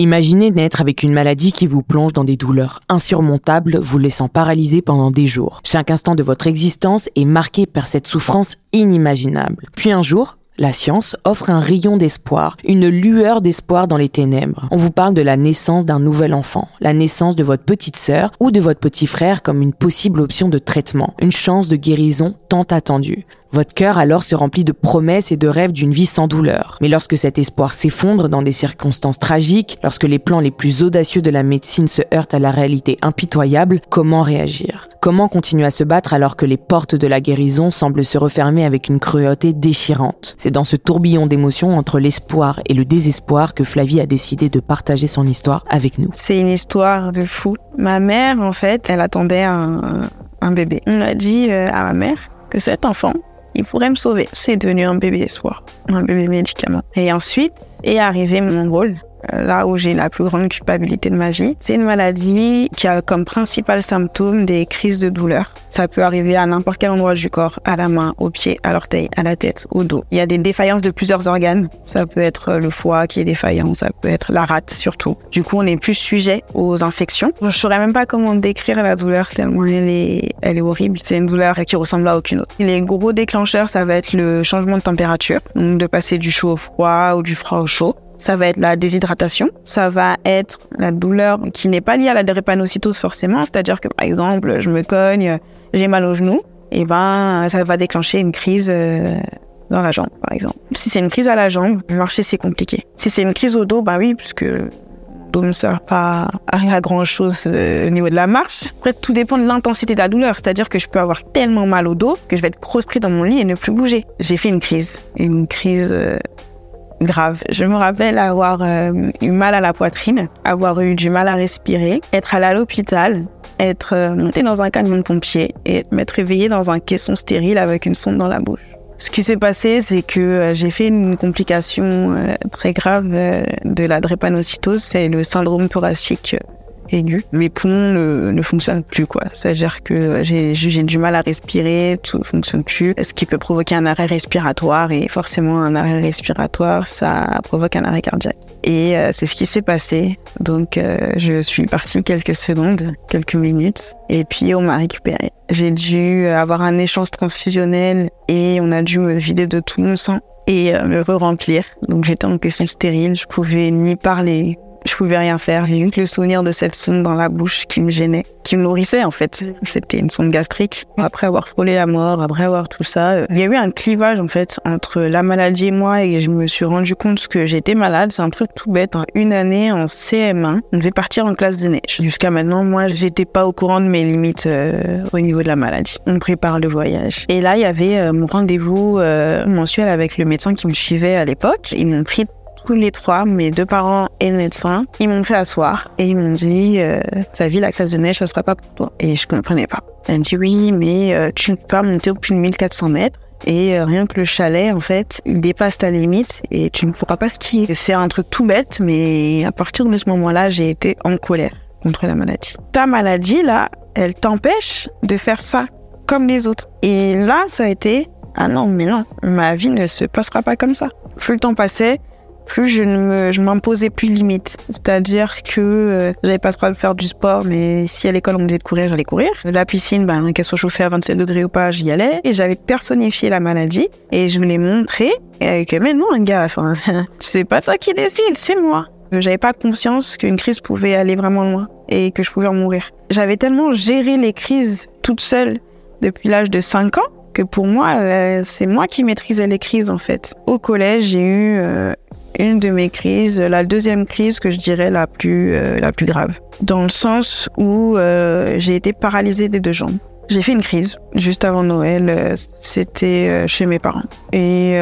Imaginez naître avec une maladie qui vous plonge dans des douleurs insurmontables, vous laissant paralysé pendant des jours. Chaque instant de votre existence est marqué par cette souffrance inimaginable. Puis un jour, la science offre un rayon d'espoir, une lueur d'espoir dans les ténèbres. On vous parle de la naissance d'un nouvel enfant, la naissance de votre petite sœur ou de votre petit frère comme une possible option de traitement, une chance de guérison tant attendue. Votre cœur alors se remplit de promesses et de rêves d'une vie sans douleur. Mais lorsque cet espoir s'effondre dans des circonstances tragiques, lorsque les plans les plus audacieux de la médecine se heurtent à la réalité impitoyable, comment réagir? Comment continuer à se battre alors que les portes de la guérison semblent se refermer avec une cruauté déchirante? C'est dans ce tourbillon d'émotions entre l'espoir et le désespoir que Flavie a décidé de partager son histoire avec nous. C'est une histoire de fou. Ma mère, en fait, elle attendait un, bébé. On a dit euh, à ma mère que cet enfant, il pourrait me sauver. C'est devenu un bébé espoir, un bébé médicament. Et ensuite est arrivé mon rôle là où j'ai la plus grande culpabilité de ma vie. C'est une maladie qui a comme principal symptôme des crises de douleur. Ça peut arriver à n'importe quel endroit du corps, à la main, au pied, à l'orteil, à la tête, au dos. Il y a des défaillances de plusieurs organes. Ça peut être le foie qui est défaillant, ça peut être la rate surtout. Du coup, on est plus sujet aux infections. Je saurais même pas comment décrire la douleur tellement elle est, elle est horrible. C'est une douleur qui ressemble à aucune autre. Les gros déclencheurs, ça va être le changement de température, donc de passer du chaud au froid ou du froid au chaud ça va être la déshydratation, ça va être la douleur qui n'est pas liée à la drépanocytose forcément, c'est-à-dire que par exemple, je me cogne, j'ai mal au genou, et ben ça va déclencher une crise euh, dans la jambe par exemple. Si c'est une crise à la jambe, marcher c'est compliqué. Si c'est une crise au dos, bah oui, puisque le dos ne sert pas à grand chose euh, au niveau de la marche. Après, tout dépend de l'intensité de la douleur. C'est-à-dire que je peux avoir tellement mal au dos que je vais être prostrée dans mon lit et ne plus bouger. J'ai fait une crise. Une crise euh, grave. Je me rappelle avoir euh, eu mal à la poitrine, avoir eu du mal à respirer, être allé à l'hôpital, être euh, monté dans un camion de pompiers et m'être réveillé dans un caisson stérile avec une sonde dans la bouche. Ce qui s'est passé, c'est que euh, j'ai fait une complication très grave de la drépanocytose, c'est le syndrome thoracique aigu. Mes poumons ne, ne fonctionnent plus, quoi. C'est-à-dire que j'ai, du mal à respirer, tout ne fonctionne plus. Ce qui peut provoquer un arrêt respiratoire et forcément un arrêt respiratoire, ça provoque un arrêt cardiaque. Et euh, c'est ce qui s'est passé. Donc euh, je suis partie quelques secondes, quelques minutes, et puis on m'a récupéré. J'ai dû avoir un échange transfusionnel et on a dû me vider de tout mon sang et euh, me re-remplir. Donc j'étais en question stérile, je pouvais ni parler, je pouvais rien faire. J'ai que le souvenir de cette sonde dans la bouche qui me gênait, qui me nourrissait en fait. C'était une sonde gastrique. Après avoir frôlé la mort, après avoir tout ça, euh, il y a eu un clivage en fait entre la maladie et moi et je me suis rendu compte que j'étais malade. C'est un truc tout bête. En une année en CM1, on devait partir en classe de neige. Jusqu'à maintenant, moi, j'étais pas au courant de mes limites euh, au niveau de la maladie. On prépare le voyage. Et là, il y avait euh, mon rendez-vous mensuel avec le médecin qui me suivait à l'époque. Ils m'ont pris les trois, mes deux parents et le médecin, ils m'ont fait asseoir et ils m'ont dit euh, Ta vie, la classe de neige, ce sera pas pour toi. Et je comprenais pas. Elle me dit Oui, mais euh, tu ne peux pas monter au plus de 1400 mètres. Et euh, rien que le chalet, en fait, il dépasse ta limite et tu ne pourras pas skier. C'est un truc tout bête, mais à partir de ce moment-là, j'ai été en colère contre la maladie. Ta maladie, là, elle t'empêche de faire ça comme les autres. Et là, ça a été ah non, mais non, ma vie ne se passera pas comme ça. Plus le temps passait, plus je ne je m'imposais plus de limites. C'est-à-dire que euh, j'avais pas le droit de faire du sport, mais si à l'école on me disait de courir, j'allais courir. La piscine, ben, qu'elle soit chauffée à 27 degrés ou pas, j'y allais. Et j'avais personnifié la maladie et je me l'ai montré. Et que, mais non, un gars, c'est pas ça qui décide, c'est moi. J'avais pas conscience qu'une crise pouvait aller vraiment loin et que je pouvais en mourir. J'avais tellement géré les crises toute seule depuis l'âge de 5 ans que pour moi, euh, c'est moi qui maîtrisais les crises en fait. Au collège, j'ai eu euh, une de mes crises, la deuxième crise que je dirais la plus, euh, la plus grave, dans le sens où j'ai été paralysée des deux jambes. J'ai fait une crise juste avant Noël. Euh, c'était chez mes parents. Et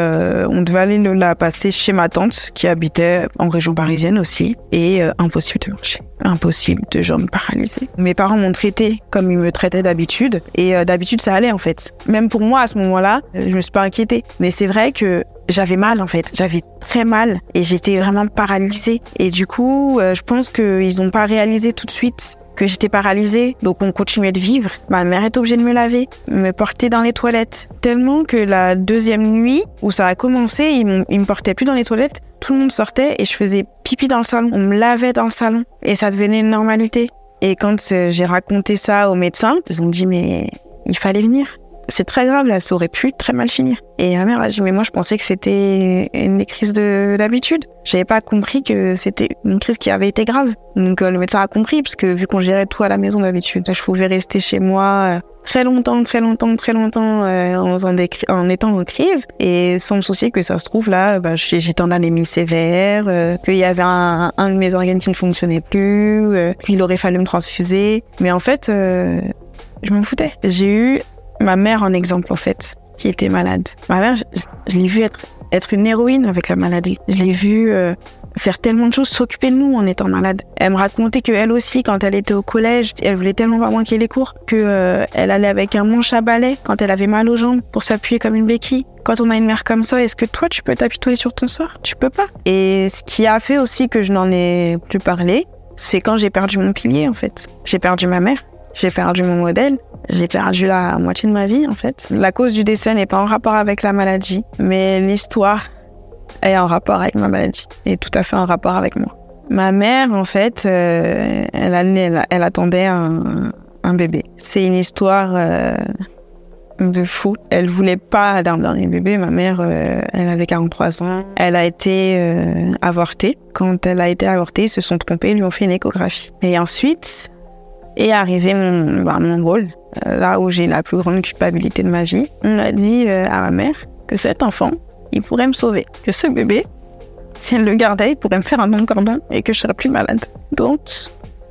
on devait aller la passer chez ma tante qui habitait en région parisienne aussi. Et impossible de marcher. Impossible de jambes paralysées. Mes parents m'ont traité comme ils me traitaient d'habitude. Et d'habitude, ça allait en fait. Même pour moi, à ce moment-là, je me suis pas inquiétée. Mais c'est vrai que j'avais mal en fait, j'avais très mal et j'étais vraiment paralysée. Et du coup, euh, je pense qu'ils n'ont pas réalisé tout de suite que j'étais paralysée, donc on continuait de vivre. Ma mère est obligée de me laver, me porter dans les toilettes. Tellement que la deuxième nuit où ça a commencé, ils, me portaient plus dans les toilettes, tout le monde sortait et je faisais pipi dans le salon. On me lavait dans le salon et ça devenait une normalité. Et quand euh, j'ai raconté ça aux médecins, ils ont dit mais il fallait venir c'est très grave là, ça aurait pu très mal finir. Et ma mère a dit, mais moi je pensais que c'était une crise d'habitude. J'avais pas compris que c'était une crise qui avait été grave. Donc euh, le médecin a compris, parce que vu qu'on gérait tout à la maison d'habitude, je pouvais rester chez moi euh, très longtemps, très longtemps, très longtemps euh, en, étant en crise et sans me soucier que ça se trouve là, bah, j'étais en anémie sévère, qu'il y avait un, un, de mes organes qui ne fonctionnait plus, qu'il aurait fallu me transfuser. Mais en fait, je m'en foutais. J'ai eu ma mère en exemple en fait, qui était malade. Ma mère, je, l'ai vue être, une héroïne avec la maladie. Je l'ai vue euh, faire tellement de choses, s'occuper de nous en étant malade. Elle me racontait que elle aussi, quand elle était au collège, elle voulait tellement pas manquer les cours que euh, elle allait avec un manche à balai quand elle avait mal aux jambes pour s'appuyer comme une béquille. Quand on a une mère comme ça, est-ce que toi tu peux t'apitoyer sur ton sort? Tu peux pas. Et ce qui a fait aussi que je n'en ai plus parlé, c'est quand j'ai perdu mon pilier en fait. J'ai perdu ma mère, j'ai perdu mon modèle, j'ai perdu la moitié de ma vie en fait. La cause du décès n'est pas en rapport avec la maladie, mais l'histoire est en rapport avec ma maladie et tout à fait en rapport avec moi. Ma mère, en fait, euh, elle, elle, attendait un, bébé. C'est une histoire euh, de fou. Elle voulait pas d'un bébé. Ma mère, euh, elle avait 43 ans. Elle a été avortée. Quand elle a été avortée, ils se sont trompés, ils lui ont fait une échographie. Et ensuite est arrivé mon, bah, mon rôle. Euh, là où j'ai la plus grande culpabilité de ma vie, on a dit euh, à ma mère que cet enfant, il pourrait me sauver, que ce bébé, si elle le gardait, il pourrait me faire un cordon et que je serais plus malade. Donc,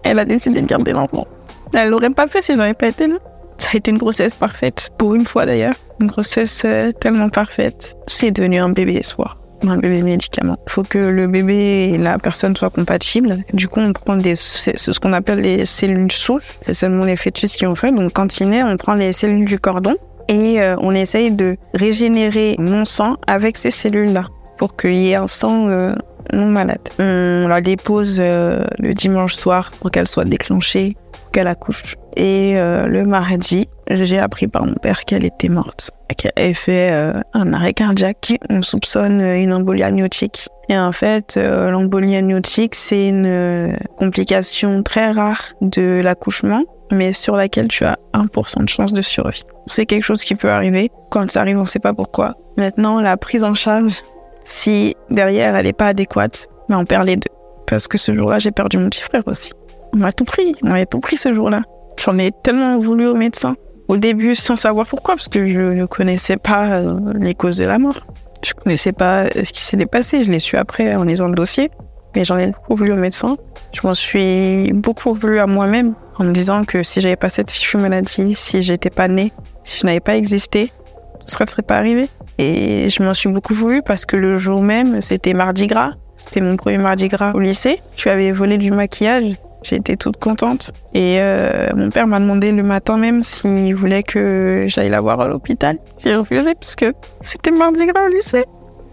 elle a décidé de garder l'enfant. Elle l'aurait pas fait si je n'avais pas été là. Ça a été une grossesse parfaite, pour une fois d'ailleurs. Une grossesse euh, tellement parfaite. C'est devenu un bébé espoir un bébé médicament. Il faut que le bébé et la personne soient compatibles. Du coup, on prend des, ce qu'on appelle les cellules souches. C'est seulement les fœtus qui ont fait. Donc, quand il naît, on prend les cellules du cordon et euh, on essaye de régénérer mon sang avec ces cellules-là pour qu'il y ait un sang euh, non malade. On la dépose euh, le dimanche soir pour qu'elle soit déclenchée, qu'elle accouche. Et le mardi, j'ai appris par mon père qu'elle était morte qui a fait euh, un arrêt cardiaque. On soupçonne une embolie amniotique. Et en fait, euh, l'embolie amniotique, c'est une euh, complication très rare de l'accouchement, mais sur laquelle tu as 1% de chance de survie. C'est quelque chose qui peut arriver. Quand ça arrive, on ne sait pas pourquoi. Maintenant, la prise en charge, si derrière elle n'est pas adéquate, ben, on perd les deux. Parce que ce jour-là, j'ai perdu mon petit frère aussi. On m'a tout pris. On m'a tout pris ce jour-là. J'en ai tellement voulu au médecin au début sans savoir pourquoi, parce que je ne connaissais pas euh, les causes de la mort. Je ne connaissais pas ce qui s'était passé. Je l'ai su après en lisant le dossier. Mais j'en ai beaucoup voulu au médecin. Je m'en suis beaucoup voulu à moi-même en me disant que si j'avais pas cette fichue maladie, si j'étais pas née, si je n'avais pas existé, ça ne serait pas arrivé. Et je m'en suis beaucoup voulu parce que le jour même, c'était mardi gras. C'était mon premier mardi gras au lycée. Lui avais volé du maquillage J'étais toute contente. Et euh, mon père m'a demandé le matin même s'il voulait que j'aille la voir à l'hôpital. J'ai refusé parce que c'était mardi gras au lycée.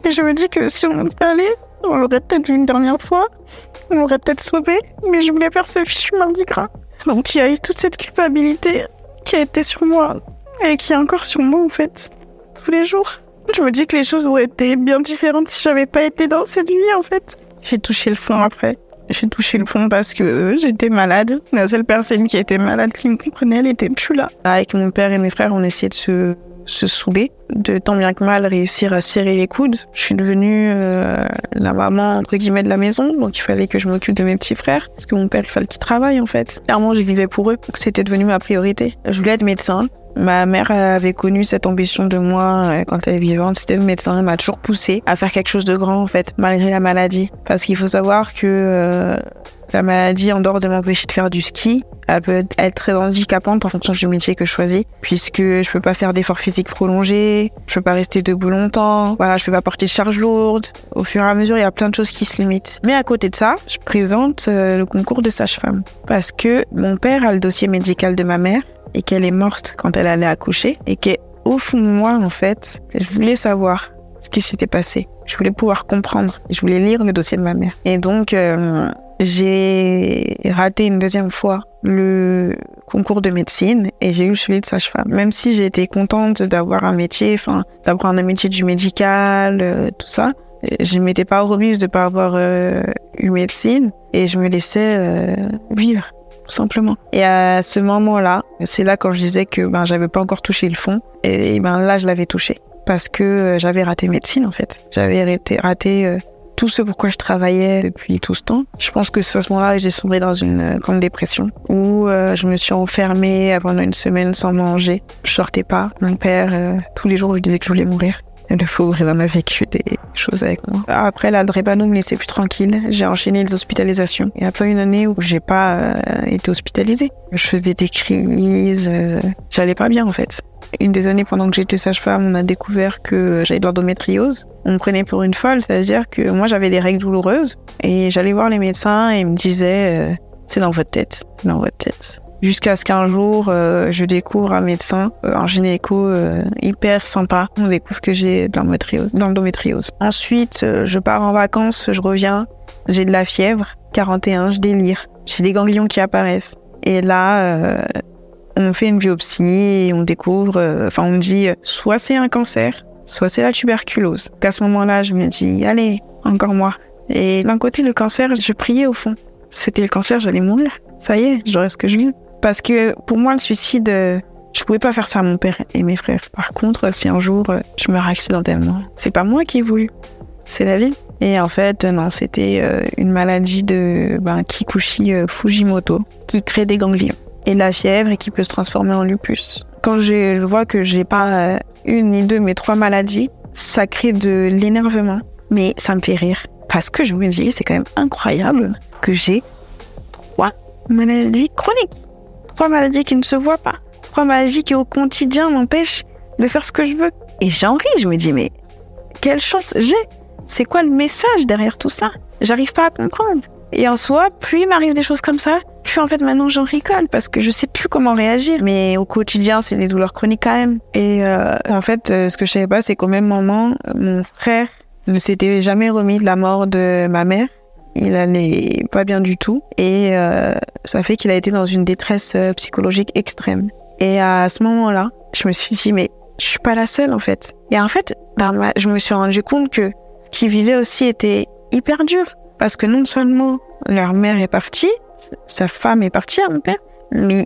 Et je me dis que si on était allé, on l'aurait peut-être vu une dernière fois. On aurait peut-être sauvé. Mais je voulais faire ce fichu mardi gras. Donc il y a eu toute cette culpabilité qui a été sur moi et qui est encore sur moi en fait, tous les jours. Je me dis que les choses auraient été bien différentes si j'avais pas été dans cette vie en fait. J'ai touché le fond après. J'ai touché le fond parce que j'étais malade. La seule personne qui était malade qui me comprenait, elle était plus là. Avec mon père et mes frères, on essayait de se, se souder, de tant bien que mal réussir à serrer les coudes. Je suis devenue euh, la maman entre guillemets de la maison, donc il fallait que je m'occupe de mes petits frères parce que mon père il fallait qu'il travaille en fait. Clairement, je vivais pour eux, c'était devenu ma priorité. Je voulais être médecin. Ma mère avait connu cette ambition de moi euh, quand elle est vivante, c'était le médecin. Elle m'a toujours poussé à faire quelque chose de grand en fait, malgré la maladie. Parce qu'il faut savoir que euh, la maladie, en dehors de m'empêcher de faire du ski, elle peut être très handicapante en fonction du métier que je choisis, puisque je peux pas faire d'efforts physiques prolongés, je peux pas rester debout longtemps, voilà, je peux pas porter de charges lourdes. Au fur et à mesure, il y a plein de choses qui se limitent. Mais à côté de ça, je présente euh, le concours de sage-femme parce que mon père a le dossier médical de ma mère et qu'elle est morte quand elle allait accoucher et qu'au fond de moi, en fait, je voulais savoir ce qui s'était passé. Je voulais pouvoir comprendre. Je voulais lire le dossier de ma mère. Et donc, euh, j'ai raté une deuxième fois le concours de médecine et j'ai eu celui de sage-femme. Même si été contente d'avoir un métier, enfin, d'avoir un métier du médical, euh, tout ça, je m'étais pas remise de pas avoir euh, eu médecine et je me laissais euh, vivre tout simplement. Et à ce moment-là, c'est là quand je disais que ben j'avais pas encore touché le fond et, ben là je l'avais touché parce que j'avais raté médecine en fait. J'avais raté tout ce pourquoi je travaillais depuis tout ce temps. Je pense que c'est à ce moment-là que j'ai sombré dans une grande dépression où je me suis enfermée pendant une semaine sans manger. Je sortais pas. Mon père, tous les jours, je disais que je voulais mourir. Le pauvre, il en a vécu des choses avec moi. Après, la drépano me laissait plus tranquille. J'ai enchaîné les hospitalisations. Et après une année où j'ai pas euh, été hospitalisée, je faisais des crises, euh, j'allais pas bien en fait. Une des années pendant que j'étais sage-femme, on a découvert que j'avais de l'endométriose. On me prenait pour une folle, c'est-à-dire que moi j'avais des règles douloureuses et j'allais voir les médecins et ils me disaient euh, c'est dans votre tête, dans votre tête jusqu'à ce qu'un jour, euh, je découvre un médecin, euh, un gynéco euh, hyper sympa. On découvre que j'ai de l'endométriose. Ensuite, je pars en vacances, je reviens, j'ai de la fièvre, 41, je délire. J'ai des ganglions qui apparaissent. Et là, on fait une biopsie et on découvre, enfin on me dit, soit c'est un cancer, soit c'est la tuberculose. À ce moment-là, je me dis, allez, encore moi. Et d'un côté, le cancer, je priais au fond. C'était le cancer, j'allais mourir. Ça y est, j'aurais ce que je veux. Parce que pour moi, le suicide, euh, je pouvais pas faire ça à mon père et mes frères. Par contre, si un jour euh, je meurs accidentellement, c'est pas moi qui ai voulu, c'est la vie. Et en fait, non, c'était euh, une maladie de ben, Kikuchi Fujimoto qui crée des ganglions et la fièvre et qui peut se transformer en lupus. Quand je vois que j'ai pas une ni deux mais trois maladies, ça crée de l'énervement, mais ça me fait rire parce que je me dis c'est quand même incroyable que j'ai trois maladies chroniques. Trois maladies qui ne se voient pas. Trois maladies qui au quotidien m'empêchent de faire ce que je veux. Et j'en ris, je me dis, mais quelle chance j'ai C'est quoi le message derrière tout ça? J'arrive pas à comprendre. Et en soi, plus il m'arrive des choses comme ça, plus en fait maintenant j'en rigole parce que je sais plus comment réagir. Mais au quotidien, c'est des douleurs chroniques quand même. Et euh, en fait, euh, ce que je savais pas, c'est qu'au même moment, mon frère ne s'était jamais remis de la mort de ma mère il allait pas bien du tout et euh, ça fait qu'il a été dans une détresse euh, psychologique extrême. Et à ce moment-là, je me suis dit mais je suis pas la seule en fait. Et en fait, je me suis rendu compte que ce qu'ils vivaient aussi était hyper dur parce que non seulement leur mère est partie, sa femme est partie, mon père, mais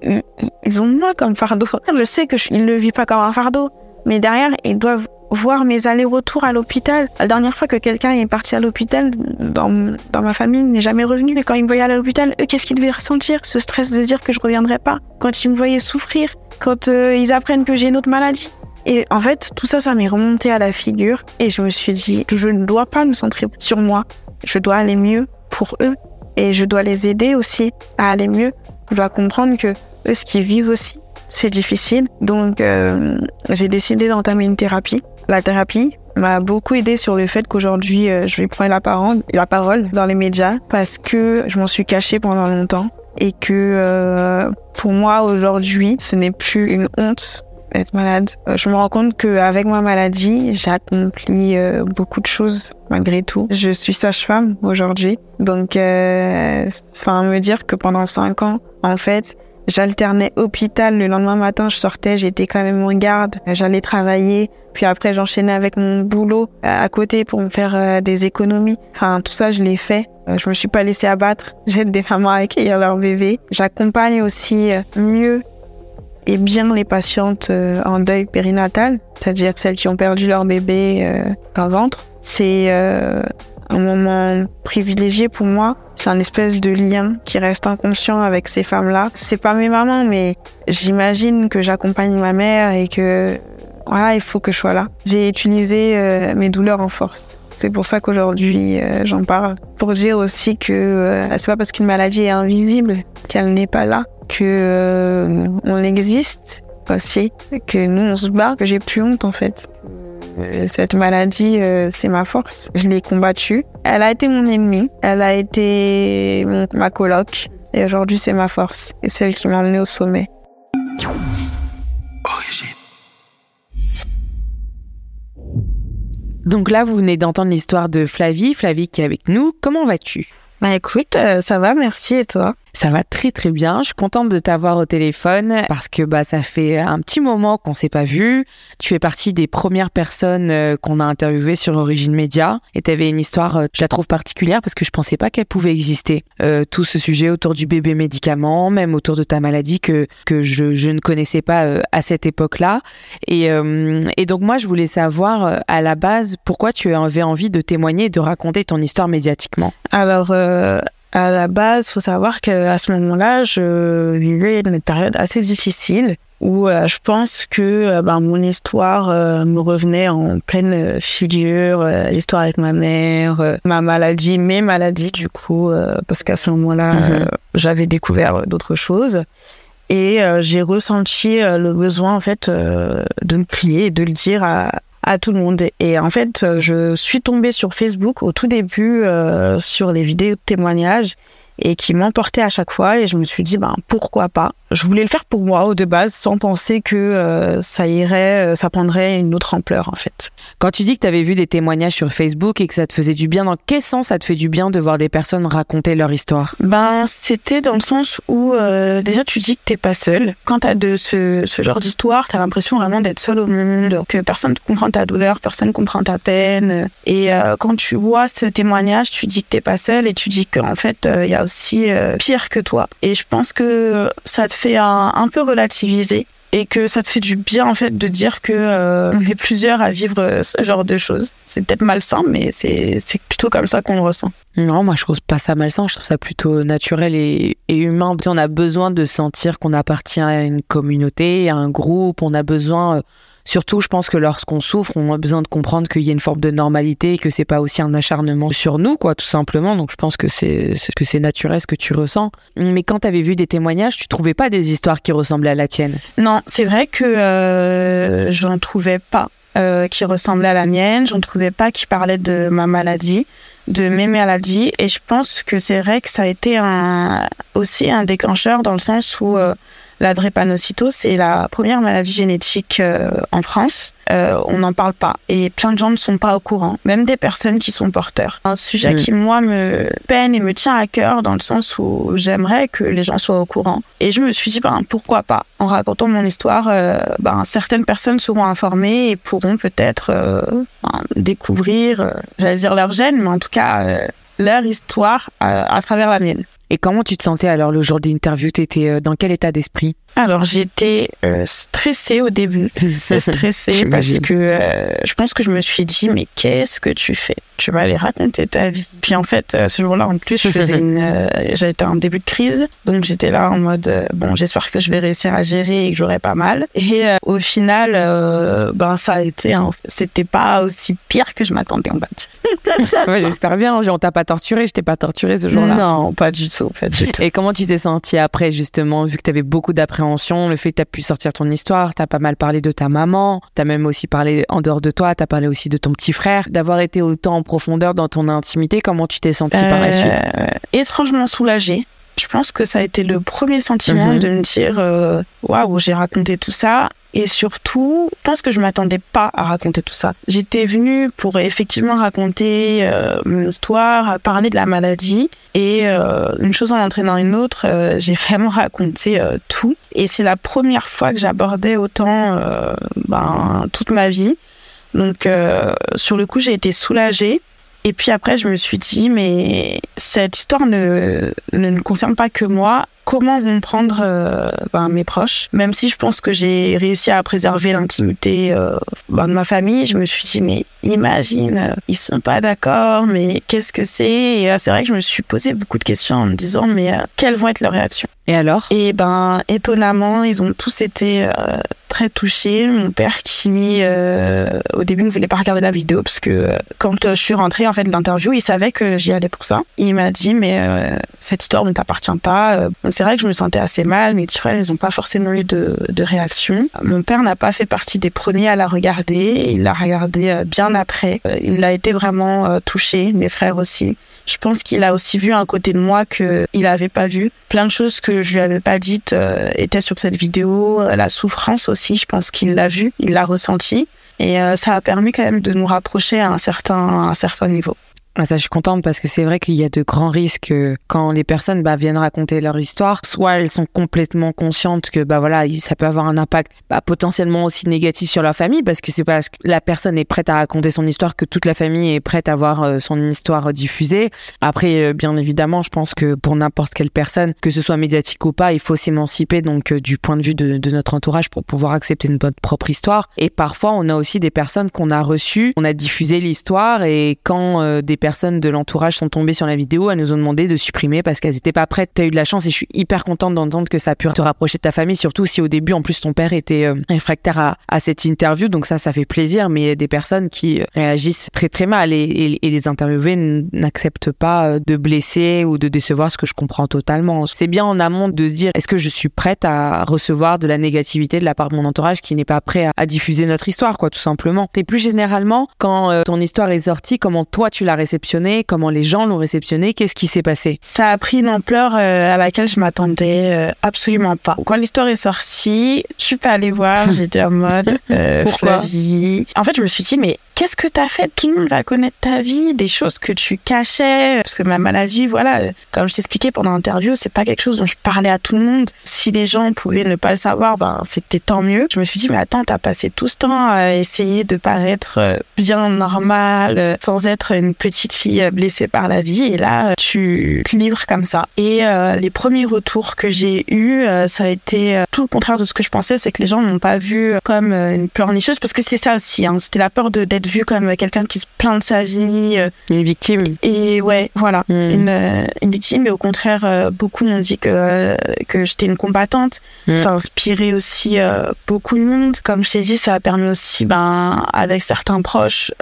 ils, ont moi comme fardeau. Je sais que ne le vivent pas comme un fardeau, mais derrière ils doivent voir mes allers-retours à l'hôpital. La dernière fois que quelqu'un est parti à l'hôpital, dans, dans ma famille, n'est jamais revenu. Mais quand ils me voyaient à l'hôpital, eux, qu'est-ce qu'ils devaient ressentir? Ce stress de dire que je reviendrai pas. Quand ils me voyaient souffrir. Quand euh, ils apprennent que j'ai une autre maladie. Et en fait, tout ça, ça m'est remonté à la figure. Et je me suis dit, je ne dois pas me centrer sur moi. Je dois aller mieux pour eux. Et je dois les aider aussi à aller mieux. Je dois comprendre que eux, ce qu'ils vivent aussi, c'est difficile. Donc, euh, j'ai décidé d'entamer une thérapie la thérapie m'a beaucoup aidé sur le fait qu'aujourd'hui, euh, je vais prendre la parole, la parole dans les médias parce que je m'en suis cachée pendant longtemps et que euh, pour moi aujourd'hui, ce n'est plus une honte d'être malade. Euh, je me rends compte qu'avec ma maladie, j'ai accompli beaucoup de choses malgré tout. Je suis sage-femme aujourd'hui, donc enfin me dire que pendant cinq ans, en fait, J'alternais hôpital. Le lendemain matin, je sortais, j'étais quand même en garde. J'allais travailler. Puis après, j'enchaînais avec mon boulot euh, à côté pour me faire euh, des économies. Enfin, tout ça, je l'ai fait. Euh, je me suis pas laissée abattre. J'aide des mamans à accueillir leur bébé. J'accompagne aussi mieux et bien les patientes en deuil périnatal, c'est-à-dire celles qui ont perdu leur bébé en ventre. C'est un moment privilégié pour moi. C'est un espèce de lien qui reste inconscient avec ces femmes-là. C'est pas mes mamans, mais j'imagine que j'accompagne ma mère et que voilà, il faut que je sois là. J'ai utilisé euh, mes douleurs en force. C'est pour ça qu'aujourd'hui euh, j'en parle. Pour dire aussi que euh, c'est pas parce qu'une maladie est invisible qu'elle n'est pas là, que on existe aussi, que nous on se bat, que j'ai plus honte en fait. Euh, cette maladie, euh, c'est ma force. Je l'ai combattue. Elle a été mon ennemi. Elle a été ma coloc. Et aujourd'hui, c'est ma force. Et celle qui m'a amené au sommet. Donc là, vous venez d'entendre l'histoire de Flavie, Flavie qui est avec nous. Comment vas-tu? Bah écoute, euh, ça va, merci et toi? Ça va très très bien. Je suis contente de t'avoir au téléphone parce que bah ça fait un petit moment qu'on s'est pas vu. Tu fais partie des premières personnes euh, qu'on a interviewées sur Origine Média et tu avais une histoire, euh, je la trouve particulière parce que je pensais pas qu'elle pouvait exister. Euh, tout ce sujet autour du bébé médicament, même autour de ta maladie que que je, je ne connaissais pas euh, à cette époque-là. Et et donc moi je voulais savoir à la base pourquoi tu avais envie de témoigner de raconter ton histoire médiatiquement? Alors à la base, faut savoir qu'à ce moment-là, je vivais une période assez difficile où euh, je pense que euh, ben, mon histoire euh, me revenait en pleine figure, l'histoire avec ma mère, ma maladie, mes maladies du coup, parce qu'à ce moment-là, mhm. j'avais découvert d'autres choses. Et j'ai ressenti le besoin en fait de me plier et de le dire à, à tout le monde. Et en fait, je suis tombée sur Facebook au tout début euh, sur les vidéos de témoignages et qui m'emportait à chaque fois. Et je me suis dit, ben, pourquoi pas? Je voulais le faire pour moi, au de base, sans penser que euh, ça irait, euh, ça prendrait une autre ampleur, en fait. Quand tu dis que tu avais vu des témoignages sur Facebook et que ça te faisait du bien, dans quel sens ça te fait du bien de voir des personnes raconter leur histoire? Ben, c'était dans le sens où, euh, déjà, tu dis que t'es pas seul. Quand t'as de ce, ce genre d'histoire, t'as l'impression vraiment d'être seul au monde, que personne ne comprend ta douleur, personne ne comprend ta peine. Et quand tu vois ce témoignage, tu dis que t'es pas seul et tu dis qu'en fait, il y a aussi euh, pire que toi. Et je pense que ça te fait un, peu relativiser et que ça te fait du bien en fait de dire que euh, on est plusieurs à vivre ce genre de choses. C'est peut-être malsain, mais c'est plutôt comme ça qu'on le ressent. Non, moi je trouve pas ça malsain, je trouve ça plutôt naturel et, et humain. On a besoin de sentir qu'on appartient à une communauté, à un groupe, on a besoin euh, Surtout, je pense que lorsqu'on souffre, on a besoin de comprendre qu'il y a une forme de normalité et que c'est pas aussi un acharnement sur nous, quoi, tout simplement. Donc, je pense que c'est que c'est naturel ce que tu ressens. Mais quand tu avais vu des témoignages, tu trouvais pas des histoires qui ressemblaient à la tienne? Non, c'est vrai que euh, je n'en trouvais pas. Euh, qui ressemblaient à la mienne, j'en trouvais pas qui parlaient de ma maladie, de mes maladies, et je pense que c'est vrai que ça a été aussi un déclencheur dans le sens où euh, la drépanocytose, c'est la première maladie génétique euh, en France. Euh, on n'en parle pas et plein de gens ne sont pas au courant, même des personnes qui sont porteurs. Un sujet mm. qui moi me peine et me tient à cœur dans le sens où j'aimerais que les gens soient au courant. Et je me suis dit ben pourquoi pas? En racontant mon histoire, euh, ben certaines personnes seront informées et pourront peut-être ben, découvrir, j'allais dire leur gène, mais en tout cas leur histoire à travers la mienne. Et comment tu te sentais alors le jour d'interview Tu étais euh, dans quel état d'esprit? Alors j'étais euh, stressée au début, stressée parce que euh, je pense que je me suis dit mais qu'est-ce que tu fais? Tu vas aller raconter ta vie. Puis en fait ce jour-là en plus je faisais une, j'étais en début de crise, donc j'étais là en mode bon j'espère que je vais réussir à gérer et que j'aurai pas mal. Et au final ben ça a été, c'était pas aussi pire que je m'attendais en fait. ouais, j'espère bien. On t'a pas torturé, je t'ai pas torturé ce jour-là. Non, pas du tout. Et comment tu t'es senti après, justement, vu que tu avais beaucoup d'appréhension, le fait que tu as pu sortir ton histoire, tu as pas mal parlé de ta maman, tu as même aussi parlé en dehors de toi, tu as parlé aussi de ton petit frère, d'avoir été autant profondeur dans ton intimité, comment tu t'es senti par la suite euh, Étrangement soulagée. Je pense que ça a été le premier sentiment mhm. de me dire euh, waouh, j'ai raconté tout ça et surtout, je pense que je m'attendais pas à raconter tout ça. J'étais venue pour effectivement raconter euh, mon histoire, parler de la maladie. Et euh, une chose en entraînant une autre, euh, j'ai vraiment raconté tout. Et c'est la première fois que j'abordais autant ben, toute ma vie. Donc sur le coup, j'ai été soulagée. Et puis après, je me suis dit, mais cette histoire ne, ne, concerne pas que moi. Comment vont prendre euh, ben, mes proches Même si je pense que j'ai réussi à préserver l'intimité euh, ben, de ma famille, je me suis dit, mais imagine, euh, ils sont pas d'accord, mais qu'est-ce que c'est? Et c'est vrai que je me suis posé beaucoup de questions en me disant, mais quelles vont être leurs réactions? Et alors? Et ben, étonnamment, ils ont tous été très touché. Mon père qui, au début, ne voulait pas regarder la vidéo parce que quand je suis rentrée en fait de l'interview, il savait que j'y allais pour ça. Il m'a dit mais cette histoire ne t'appartient pas. C'est vrai que je me sentais assez mal. Mes petits frères, ils n'ont pas forcément eu de, de réaction. Mon père n'a pas fait partie des premiers à la regarder. Il l'a regardé bien après. il a été vraiment touché. Mes frères aussi. Je pense qu'il a aussi vu un côté de moi qu'il n'avait pas vu. Plein de choses que je lui avais pas dites étaient sur cette vidéo. La souffrance aussi, je pense qu'il l'a vu, il l'a ressenti. Et euh, ça a permis quand même de nous rapprocher à un certain niveau. Ah, ça, je suis contente parce que c'est vrai qu'il y a de grands risques quand les personnes bah, viennent raconter leur histoire. Soit elles sont complètement conscientes que bah voilà, ça peut avoir un impact bah, potentiellement aussi négatif sur leur famille parce que c'est parce que la personne est prête à raconter son histoire que toute la famille est prête à voir euh, son histoire diffusée. Après, euh, bien évidemment, je pense que pour n'importe quelle personne, que ce soit médiatique ou pas, il faut s'émanciper donc euh, du point de vue de, de, notre entourage pour pouvoir accepter notre propre histoire. Et parfois, on a aussi des personnes qu'on a reçues, on a diffusé l'histoire et quand des personnes de l'entourage sont tombées sur la vidéo, elles nous ont demandé de supprimer parce qu'elles n'étaient pas prêtes. Tu as eu de la chance et je suis hyper contente d'entendre que ça a pu te rapprocher de ta famille, surtout si au début, en plus, ton père était euh, réfractaire à, à, cette interview. Donc ça, ça fait plaisir, mais des personnes qui réagissent très très mal et, les interviewés n'acceptent pas euh, de blesser ou de décevoir, ce que je comprends totalement. C'est bien en amont de se dire, est-ce que je suis prête à recevoir de la négativité de la part de mon entourage qui n'est pas prêt à, diffuser notre histoire, quoi, tout simplement. Et plus généralement, quand euh, ton histoire est sortie, comment toi tu l'as réceptionnée? Comment les gens l'ont réceptionné, qu'est-ce qui s'est passé Ça a pris une ampleur euh, à laquelle je m'attendais euh, absolument pas. Quand l'histoire est sortie, je suis pas allée voir, j'étais en mode euh, Pourquoi En fait, je me suis dit mais qu'est-ce que tu as fait? Tout le monde va connaître ta vie, des choses que tu cachais. Parce que ma maladie, voilà, comme je t'expliquais pendant l'interview, c'est pas quelque chose dont je parlais à tout le monde. Si les gens pouvaient ne pas le savoir, ben, c'était tant mieux. Je me suis dit, mais attends, t'as passé tout ce temps à essayer de paraître euh, bien normal, sans être une petite fille euh, blessée par la vie. Et là, tu te livres comme ça. Et les premiers retours que j'ai eus, ça a été tout le contraire de ce que je pensais. C'est que les gens m'ont pas vu comme une pleurnicheuse, parce que c'était ça aussi. Hein. C'était la peur d'être vu comme quelqu'un qui se plaint de sa vie. Euh, une victime. Et ouais, voilà, hmm. une, euh, une, victime. Mais au contraire, euh, beaucoup m'ont dit que, que j'étais une combattante. Hmm. Ça a inspiré aussi beaucoup de monde. Comme je t'ai dit, ça a permis aussi, ben, avec certains proches,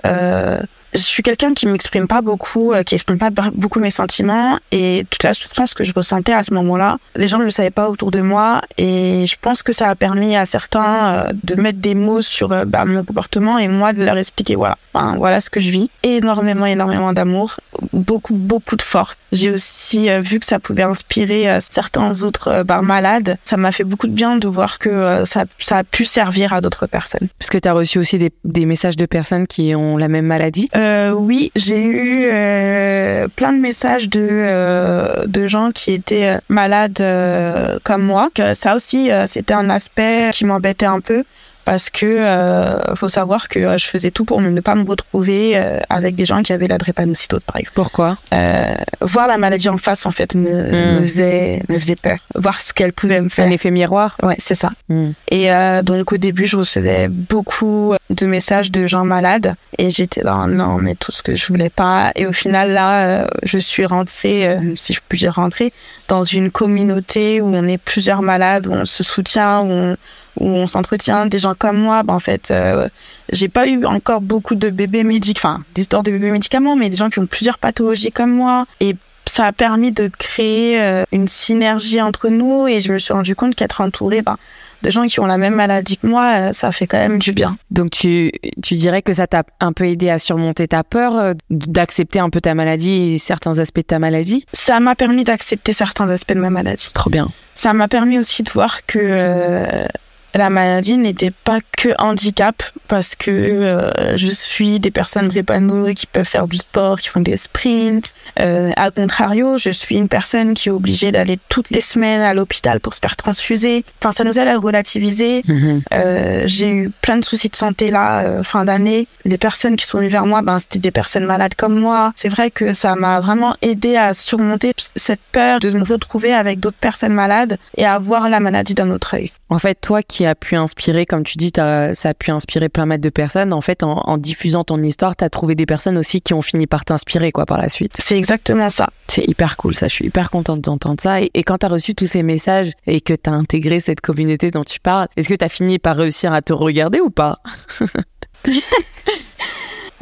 je suis quelqu'un qui m'exprime pas beaucoup, euh, qui exprime pas beaucoup mes sentiments et toute la souffrance que je ressentais à ce moment-là, les gens ne le savaient pas autour de moi et je pense que ça a permis à certains euh, de mettre des mots sur euh, bah, mon comportement et moi de leur expliquer voilà, voilà ce que je vis. Énormément, énormément d'amour, beaucoup, beaucoup de force. J'ai aussi vu que ça pouvait inspirer certains autres bah, malades. Ça m'a fait beaucoup de bien de voir que ça, ça a pu servir à d'autres personnes. Parce que tu as reçu aussi des, des, messages de personnes qui ont la même maladie? Euh, oui, j'ai eu euh, plein de messages de, euh, de gens qui étaient malades comme moi. Que ça aussi, c'était un aspect qui m'embêtait un peu parce que euh, faut savoir que euh, je faisais tout pour ne pas me retrouver euh, avec des gens qui avaient la drépanocytose par exemple. Pourquoi? Euh, Voir la maladie en face en fait me, me, hmm. faisait, me faisait peur. Voir ce qu'elle pouvait me faire. Un effet miroir? Ouais, c'est ça. Hmm. Et euh, donc au début je recevais beaucoup de messages de gens malades et j'étais là non mais tout ce que je voulais pas. Et au final là je suis rentrée, si je puis dire rentrée, dans une communauté où on est plusieurs malades, où on se soutient, où on où on s'entretient, des gens comme moi, ben en fait, euh, j'ai pas eu encore beaucoup de bébés médicaux, enfin, d'histoires de bébés médicaments, mais des gens qui ont plusieurs pathologies comme moi. Et ça a permis de créer euh, une synergie entre nous et je me suis rendu compte qu'être entourée ben, de gens qui ont la même maladie que moi, euh, ça fait quand même du bien. Donc tu, tu dirais que ça t'a un peu aidé à surmonter ta peur, d'accepter un peu ta maladie et certains aspects de ta maladie? Ça m'a permis d'accepter certains aspects de ma maladie. Trop bien. Ça m'a permis aussi de voir que la maladie n'était pas que handicap parce que euh, je suis des personnes épanouies qui peuvent faire du sport, qui font des sprints. Euh, à contrario, je suis une personne qui est obligée d'aller toutes les semaines à l'hôpital pour se faire transfuser. Enfin, ça nous aide à relativiser. Mhm. Euh, j'ai eu plein de soucis de santé là, euh, fin d'année. Les personnes qui sont venues vers moi, ben, c'était des personnes malades comme moi. C'est vrai que ça m'a vraiment aidé à surmonter cette peur de me retrouver avec d'autres personnes malades et à voir la maladie d'un autre œil. En fait, toi qui as pu inspirer, comme tu dis, ça a pu inspirer plein de personnes. En fait, en, diffusant ton histoire, tu as trouvé des personnes aussi qui ont fini par t'inspirer quoi par la suite. C'est exactement ça. C'est hyper cool, ça. Je suis hyper contente d'entendre ça. Et, quand tu as reçu tous ces messages et que tu as intégré cette communauté dont tu parles, est-ce que tu as fini par réussir à te regarder ou pas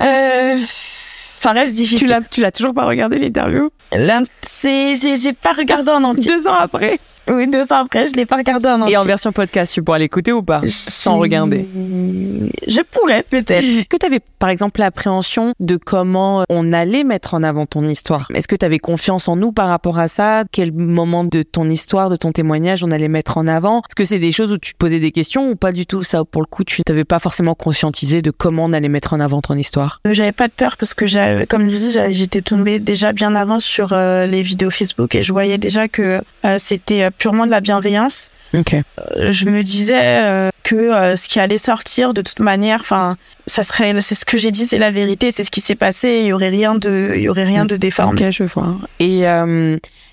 euh, Ça reste difficile. Tu l'as toujours pas regardé l'interview? J'ai pas regardé en entier. Deux ans après Oui, deux ans après, je l'ai pas regardé en entier. Et en version podcast, tu pourras l'écouter ou pas Sans regarder Je pourrais peut-être. Est-ce que tu avais par exemple l'appréhension de comment on allait mettre en avant ton histoire? Est-ce que tu avais confiance en nous par rapport à ça? Quel moment de ton histoire, de ton témoignage on allait mettre en avant? Est-ce que c'est des choses où tu te posais des questions ou pas du tout? Ça, pour le coup, tu n'avais pas forcément conscientisé de comment on allait mettre en avant ton histoire? Euh, J'avais pas de peur parce que, comme je disais, j'étais tombée déjà bien avant sur euh, les vidéos Facebook et je voyais déjà que euh, c'était purement de la bienveillance. Okay. je me disais que ce qui allait sortir de toute manière, enfin, ça serait, c'est ce que j'ai dit, c'est la vérité, c'est ce qui s'est passé. Il y aurait rien de, il y aurait rien de déformé. Ok, je vois. Et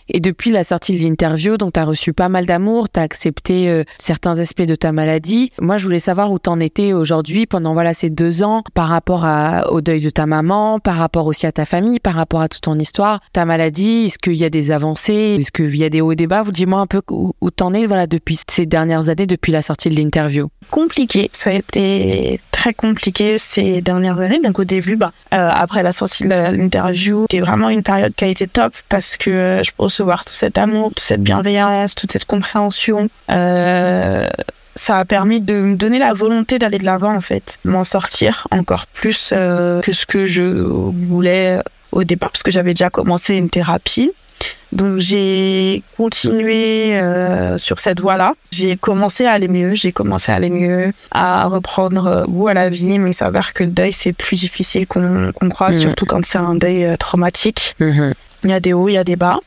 et depuis la sortie de l'interview, donc tu as reçu pas mal d'amour, tu as accepté euh, certains aspects de ta maladie. Moi, je voulais savoir où t'en étais aujourd'hui pendant voilà ces deux ans par rapport à, au deuil de ta maman, par rapport aussi à ta famille, par rapport à toute ton histoire, ta maladie. Est-ce qu'il y a des avancées? Est-ce qu'il y a des hauts et des bas? Dis-moi un peu où, où t'en es voilà depuis ces dernières années, depuis la sortie de l'interview. Compliqué, ça a été très compliqué ces dernières années. Donc au début, bah, euh, après la sortie de l'interview, c'était vraiment une période qui a été top parce que euh, je pense recevoir tout cet amour, toute cette bienveillance, toute cette compréhension. Euh, ça a permis de me donner la volonté d'aller de l'avant en fait, m'en sortir encore plus que ce que je voulais au départ parce que j'avais déjà commencé une thérapie. Donc j'ai continué euh, sur cette voie-là. J'ai commencé à aller mieux, j'ai commencé à aller mieux, à reprendre goût à la vie, mais il s'avère que le deuil c'est plus difficile qu'on croit, mmh. surtout quand c'est un deuil traumatique. Mmh. Il y a des hauts, il y a des bas.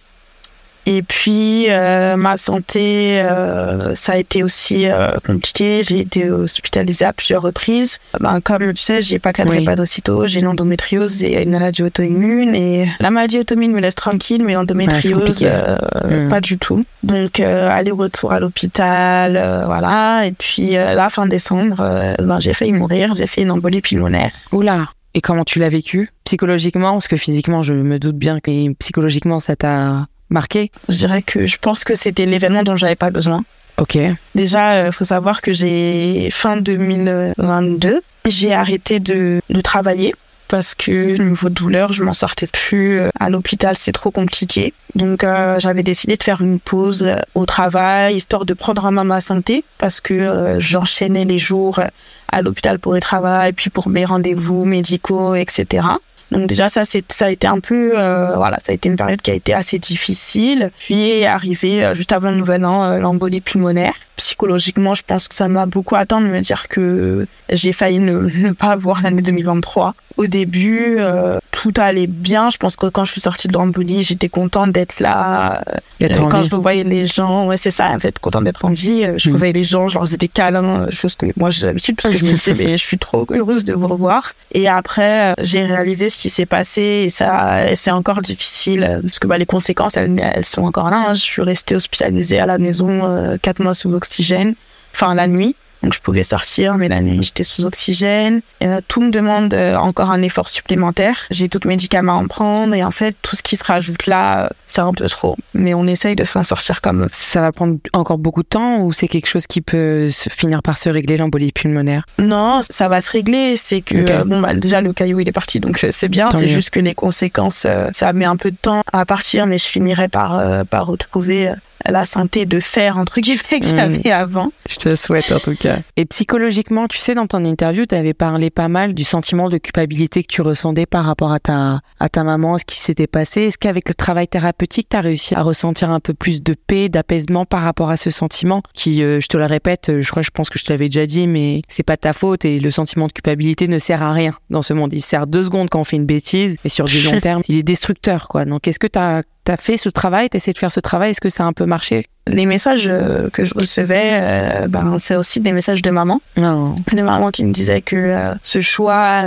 Et puis euh, ma santé, euh, ça a été aussi euh, compliqué. J'ai été hospitalisée à plusieurs reprises. Ben, comme tu sais, j'ai pas de oui. j'ai l'endométriose et une maladie auto-immune. Et la maladie auto-immune me laisse tranquille, mais l'endométriose, hmm. pas du tout. Donc aller-retour à l'hôpital, voilà. Et puis là, fin décembre, ben, j'ai failli mourir. J'ai fait une embolie pulmonaire. Oula. Et comment tu l'as vécu? Psychologiquement Parce que physiquement, je me doute bien que psychologiquement, ça t'a marqué Je dirais que je pense que c'était l'événement dont j'avais pas besoin. Ok. Déjà, il euh, faut savoir que j'ai fin 2022, j'ai arrêté de, de travailler parce que niveau douleur, je m'en sortais plus euh, à l'hôpital, c'est trop compliqué. Donc euh, j'avais décidé de faire une pause au travail, histoire de prendre en main ma santé, parce que j'enchaînais les jours à l'hôpital pour le travail, puis pour mes rendez-vous médicaux, etc. Donc déjà ça c'est ça a été un peu euh, voilà ça a été une période qui a été assez difficile. Puis arrivé euh, juste avant le nouvel an euh, l'embolie pulmonaire. Psychologiquement je pense que ça m'a beaucoup attendu de me dire que j'ai failli ne, pas avoir l'année 2023. Au début tout allait bien. Je pense que quand je suis sortie de l'embolie j'étais contente d'être là. quand je voyais les gens ouais c'est ça en fait contente d'être en vie. Je mm. voyais les gens genre c'était câlin chose que moi j'ai l'habitude parce que je me disais mais je suis trop heureuse de vous revoir. Et après j'ai réalisé ce qui s'est passé et ça c'est encore difficile parce que bah, les conséquences elles, elles sont encore là. Hein. Je suis restée hospitalisée à la maison euh, quatre mois sous oxygène, enfin la nuit. Donc je pouvais sortir, mais la nuit j'étais sous oxygène. Et, euh, tout me demande euh, encore un effort supplémentaire. J'ai tout médicaments à en prendre et en fait tout ce qui se rajoute là, c'est un peu trop. Mais on essaye de s'en sortir comme ça va prendre encore beaucoup de temps ou c'est quelque chose qui peut se finir par se régler l'embolie pulmonaire? Non, ça va se régler. C'est que euh, bon bah, déjà le caillou il est parti donc c'est bien. C'est juste que les conséquences ça met un peu de temps à partir, mais je finirai par par retrouver la santé de fer entre guillemets que mm. j'avais avant. Je te souhaite en tout cas. Et psychologiquement, tu sais, dans ton interview, tu avais parlé pas mal du sentiment de culpabilité que tu ressentais par rapport à ta, à ta maman, ce qui s'était passé. Est-ce qu'avec le travail thérapeutique, tu as réussi à ressentir un peu plus de paix, d'apaisement par rapport à ce sentiment qui, euh, je te le répète, euh, je crois, je pense que je te l'avais déjà dit, mais c'est pas ta faute et le sentiment de culpabilité ne sert à rien dans ce monde. Il sert deux secondes quand on fait une bêtise, mais sur du long terme, il est destructeur, quoi. Donc, est-ce que tu as T'as fait ce travail, t'as essayé de faire ce travail, est-ce que ça a un peu marché? Les messages euh, que je recevais, euh, ben, c'est aussi des messages de maman. Oh. De maman qui me disait que euh, ce choix,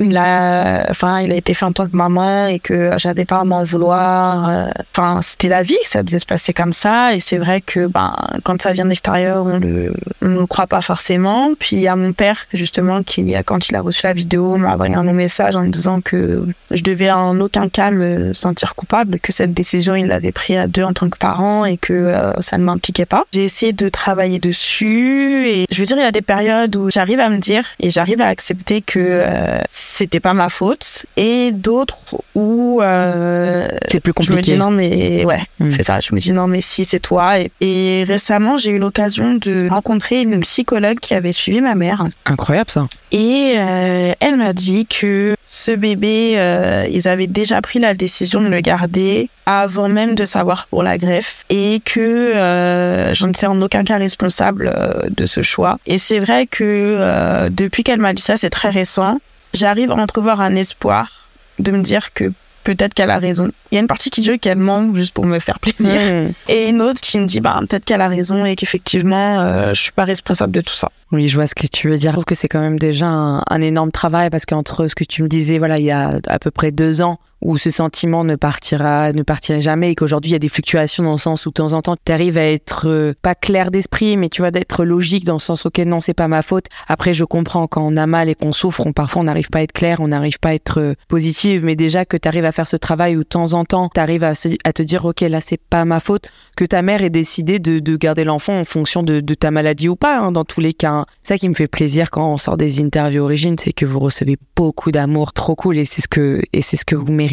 il, a, enfin, il a été fait en tant que maman et que j'avais pas à m'en vouloir. Enfin, c'était la vie, ça devait se passer comme ça. Et c'est vrai que ben, quand ça vient de l'extérieur, on ne le croit pas forcément. Puis il y a mon père, justement, qui, quand il a reçu la vidéo, m'a envoyé un message en me disant que je devais en aucun cas me sentir coupable que cette décision, il l'avait pris à deux en tant que parent et que euh, ça ne m'impliquait pas. J'ai essayé de travailler dessus et je veux dire, il y a des périodes où j'arrive à me dire et j'arrive à accepter que euh, c'était pas ma faute et d'autres où euh, c'est plus compliqué. Je me dis non mais ouais, Mm. c'est ça. Je me dis non mais si c'est toi. Et, et récemment, j'ai eu l'occasion de rencontrer une psychologue qui avait suivi ma mère Incroyable ça. et euh, elle m'a dit que ce bébé, euh, ils avaient déjà pris la décision de le garder avant même de savoir pour la greffe et que euh, j'en étais en aucun cas responsable euh, de ce choix. Et c'est vrai que euh, depuis qu'elle m'a dit ça, c'est très récent, j'arrive à entrevoir un espoir de me dire que peut-être qu'elle a raison. Il y a une partie qui dit qu'elle ment juste pour me faire plaisir. Mm. Et une autre qui me dit bah, peut-être qu'elle a raison et qu'effectivement, euh, je suis pas responsable de tout ça. Oui, je vois ce que tu veux dire. Je trouve que c'est quand même déjà un, un énorme travail parce qu'entre ce que tu me disais, voilà, il y a à peu près deux ans où ce sentiment ne partira, ne partirait jamais et qu'aujourd'hui il y a des fluctuations dans le sens où de temps en temps tu arrives à être euh, pas clair d'esprit, mais tu vois d'être logique dans le sens ok non c'est pas ma faute. Après je comprends quand on a mal et qu'on souffre, on, parfois on n'arrive pas à être clair, on n'arrive pas à être euh, positive, mais déjà que tu arrives à faire ce travail où de temps en temps tu arrives à, te dire ok là c'est pas ma faute, que ta mère ait décidé de, de garder l'enfant en fonction de, ta maladie ou pas, hein, dans tous les cas. hein. Ça qui me fait plaisir quand on sort des interviews origines, c'est que vous recevez beaucoup d'amour, trop cool, et c'est ce que et c'est ce que vous méritez.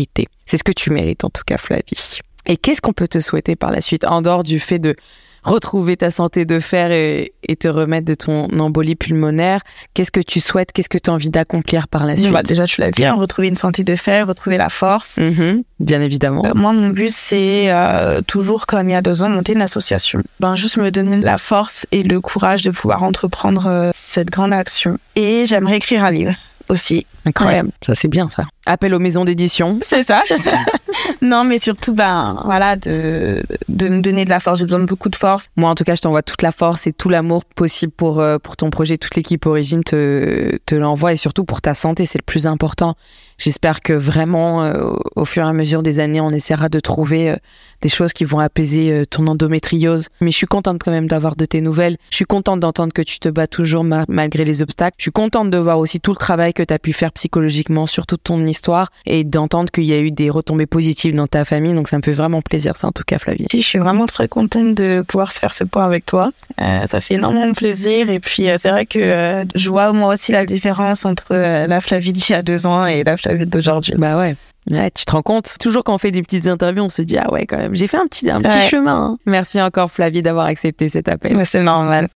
C'est ce que tu mérites en tout cas, Flavie. Et qu'est-ce qu'on peut te souhaiter par la suite, en dehors du fait de retrouver ta santé de fer et, et te remettre de ton embolie pulmonaire Qu'est-ce que tu souhaites Qu'est-ce que tu as envie d'accomplir par la suite? Bah, déjà, tu l'as dit, hein, retrouver une santé de fer, retrouver la force. Mhm, Bien évidemment. Euh, moi, mon but, c'est euh, toujours, comme il y a deux ans, monter une association. Ben, juste me donner la force et le courage de pouvoir entreprendre euh, cette grande action. Et j'aimerais écrire un livre aussi. Incroyable. Ça, c'est bien, ça. Appel aux maisons d'édition. C'est ça. non, mais surtout, ben, voilà, de, de me donner de la force. J'ai besoin de beaucoup de force. Moi, en tout cas, je t'envoie toute la force et tout l'amour possible pour, euh, pour ton projet. Toute l'équipe Origine te, te l'envoie et surtout pour ta santé, c'est le plus important. J'espère que vraiment, euh, au- fur et à mesure des années, on essaiera de trouver euh, des choses qui vont apaiser ton endométriose. Mais je suis contente quand même d'avoir de tes nouvelles. Je suis contente d'entendre que tu te bats toujours ma- malgré les obstacles. Je suis contente de voir aussi tout le travail que tu as pu faire psychologiquement sur toute ton histoire et d'entendre qu'il y a eu des retombées positives dans ta famille. Donc ça me fait vraiment plaisir, ça en tout cas, Flavie. Si, je suis vraiment très contente de pouvoir se faire ce point avec toi. Euh, ça fait énormément plaisir. Et puis, euh, c'est vrai que euh, je vois moi aussi la différence entre la Flavie d'il y a deux ans et la Flavie d'aujourd'hui. Bah ouais. Ouais, tu te rends compte, toujours quand on fait des petites interviews, on se dit ah ouais quand même, j'ai fait un petit un petit Ouais. chemin. hein. Merci encore Flavie d'avoir accepté cet appel. C'est normal.